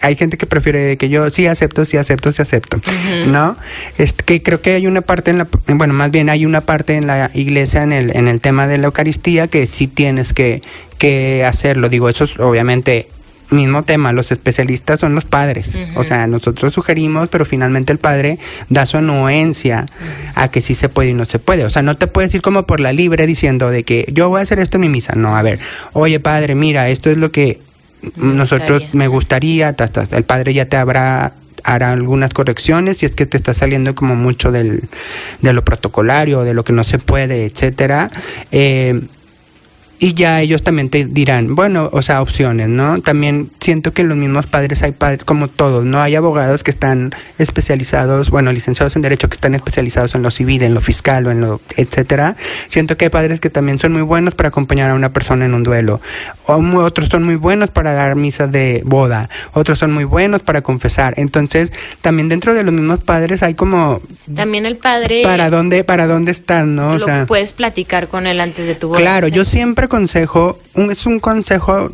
hay gente que prefiere que yo sí acepto, sí acepto, sí acepto, ¿no? Es que creo que hay una parte en la, bueno, más bien hay una parte en la iglesia en el, en el tema de la Eucaristía que sí tienes que, que hacerlo. Digo, eso es obviamente mismo tema, los especialistas son los padres. O sea, nosotros sugerimos, pero finalmente el padre da su anuencia a que sí se puede y no se puede. O sea, no te puedes ir como por la libre diciendo de que yo voy a hacer esto en mi misa. No, a ver, oye padre, mira, esto es lo que nosotros me gustaría, el padre ya te habrá hará algunas correcciones si es que te está saliendo como mucho del, de lo protocolario, de lo que no se puede, etcétera. Eh, y ya ellos también te dirán, bueno, o sea, opciones, ¿no? También siento que los mismos padres hay padres, como todos, ¿no? Hay abogados que están especializados, bueno, licenciados en Derecho que están especializados en lo civil, en lo fiscal o en lo, etcétera. Siento que hay padres que también son muy buenos para acompañar a una persona en un duelo. O otros son muy buenos para dar misas de boda. Otros son muy buenos para confesar. Entonces, también dentro de los mismos padres hay como... También el padre... ¿Para dónde, para dónde están, no? O sea, puedes platicar con él antes de tu boda. Claro, yo siempre consejo, es un consejo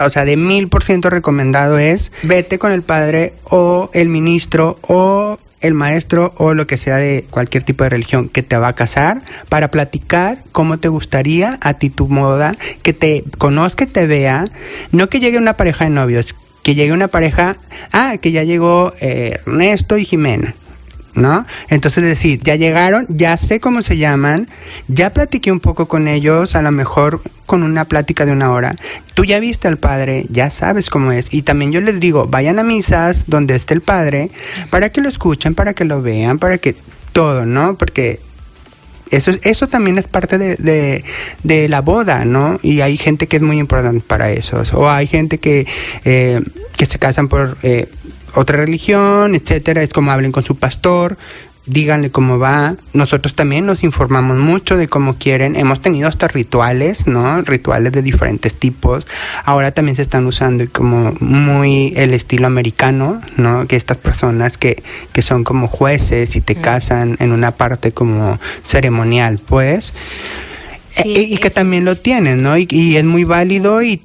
o sea, de mil por ciento recomendado es vete con el padre o el ministro o el maestro o lo que sea de cualquier tipo de religión que te va a casar para platicar cómo te gustaría a ti tu moda, que te conozca te vea, no que llegue una pareja de novios, que llegue una pareja, ah, que ya llegó eh, Ernesto y Jimena ¿no? Entonces decir, ya llegaron, ya sé cómo se llaman, ya platiqué un poco con ellos, a lo mejor con una plática de una hora. Tú ya viste al padre, ya sabes cómo es. Y también yo les digo, vayan a misas donde esté el padre, para que lo escuchen, para que lo vean, para que todo, ¿no? Porque eso, eso también es parte de, de, la boda, ¿no? Y hay gente que es muy importante para eso. O hay gente que, eh, que se casan por... Eh, otra religión, etcétera, es como hablen con su pastor. díganle cómo va. Nosotros también nos informamos mucho de cómo quieren. Hemos tenido hasta rituales, ¿no? Rituales de diferentes tipos. Ahora también se están usando como muy el estilo americano, ¿no? Que estas personas que, que son como jueces y te casan en una parte como ceremonial, pues. Sí, Eh, y que también lo tienen, ¿no? Y, y es muy válido y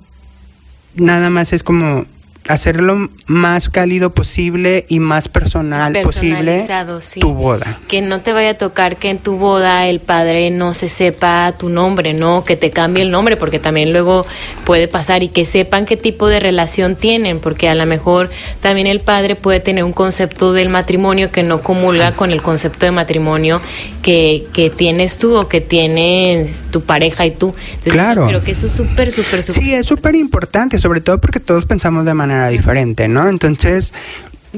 nada más es como hacerlo más cálido posible y más personal posible sí. tu boda. Que no te vaya a tocar que en tu boda el padre no se sepa tu nombre, ¿no? Que te cambie el nombre, porque también luego puede pasar y que sepan qué tipo de relación tienen, porque a lo mejor también el padre puede tener un concepto del matrimonio que no comulga con el concepto de matrimonio que, que tienes tú o que tiene tu pareja y tú. Entonces, Claro. Creo que eso es súper, súper, súper. Sí, es súper importante, sobre todo porque todos pensamos de manera diferente, ¿no? Entonces,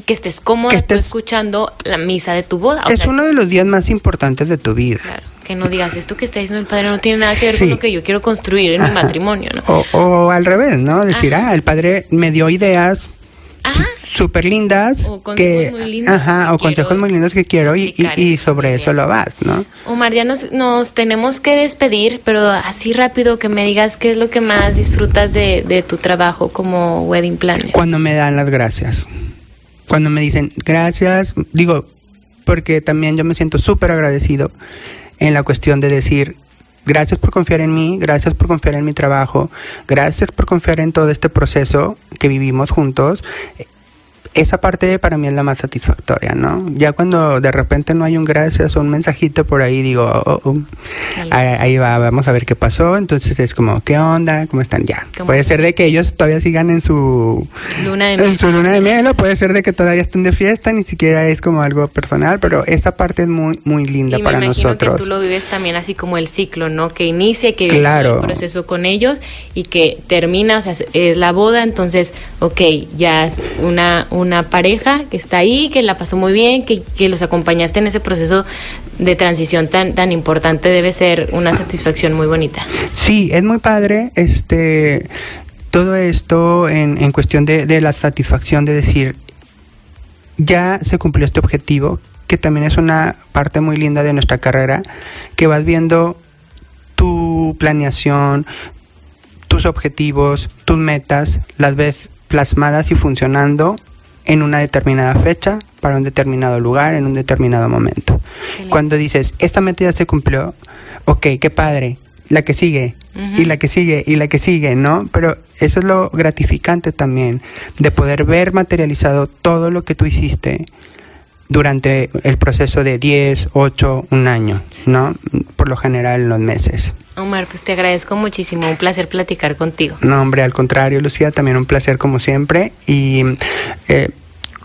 Que estés cómoda Que estés- escuchando la misa de tu boda. O es sea, uno de los días más importantes de tu vida. Claro, que no digas esto que está diciendo el padre no tiene nada que ver Sí. con lo que yo quiero construir en mi matrimonio, ¿no? O, o al revés, ¿no? Decir, Ajá. ah, el padre me dio ideas Ajá. Súper lindas O consejos que muy lindos ajá que o consejos muy lindos que quiero y, y- sobre eso lo vas, ¿no? Omar, ya nos, nos tenemos que despedir, pero así rápido que me digas qué es lo que más disfrutas de, de tu trabajo como wedding planner. Cuando me dan las gracias. Cuando me dicen gracias, digo, porque también yo me siento súper agradecido en la cuestión de decir gracias por confiar en mí, gracias por confiar en mi trabajo, gracias por confiar en todo este proceso que vivimos juntos. Esa parte para mí es la más satisfactoria, ¿no? Ya cuando de repente no hay un gracias o un mensajito por ahí, digo, oh, oh, ahí, ahí va, vamos a ver qué pasó. Entonces es como, ¿qué onda? ¿Cómo están? Ya. ¿Cómo Puede ser de que ellos todavía sigan en su Luna de en miel. su luna de miel o puede ser de que todavía estén de fiesta, ni siquiera es como algo personal, pero esa parte es muy muy linda Y me para imagino nosotros. que tú lo vives también así como el ciclo, ¿no? Que inicia, que vives Claro. el proceso con ellos y que termina, o sea, es- es la boda, entonces, ok, ya es una, una pareja que está ahí, que la pasó muy bien, que, que los acompañaste en ese proceso de transición tan, tan importante, debe ser una satisfacción muy bonita. Sí, es muy padre este todo esto en, en cuestión de, de la satisfacción de decir ya se cumplió este objetivo, que también es una parte muy linda de nuestra carrera, que vas viendo tu planeación, tus objetivos, tus metas, las ves plasmadas y funcionando en una determinada fecha, para un determinado lugar, en un determinado momento. Cuando dices, esta meta ya se cumplió, ok, qué padre, la que sigue, y la que sigue, y la que sigue, ¿no? Pero eso es lo gratificante también, de poder ver materializado todo lo que tú hiciste durante el proceso de 10, 8, un año, ¿no? Por lo general en los meses. Omar, pues te agradezco muchísimo, un placer platicar contigo. No, hombre, al contrario, Lucía, también un placer como siempre. Y eh,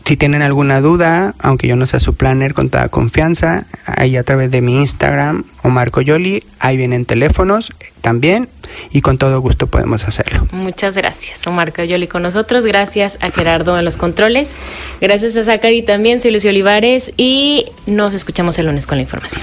si tienen alguna duda, aunque yo no sea su planner, con toda confianza, ahí a través de mi Instagram, Omar Coyoli, ahí vienen teléfonos también, y con todo gusto podemos hacerlo. Muchas gracias, Omar Coyoli con nosotros. Gracias a Gerardo en los controles. Gracias a Zachary también. Soy Lucio Olivares y nos escuchamos el lunes con la información.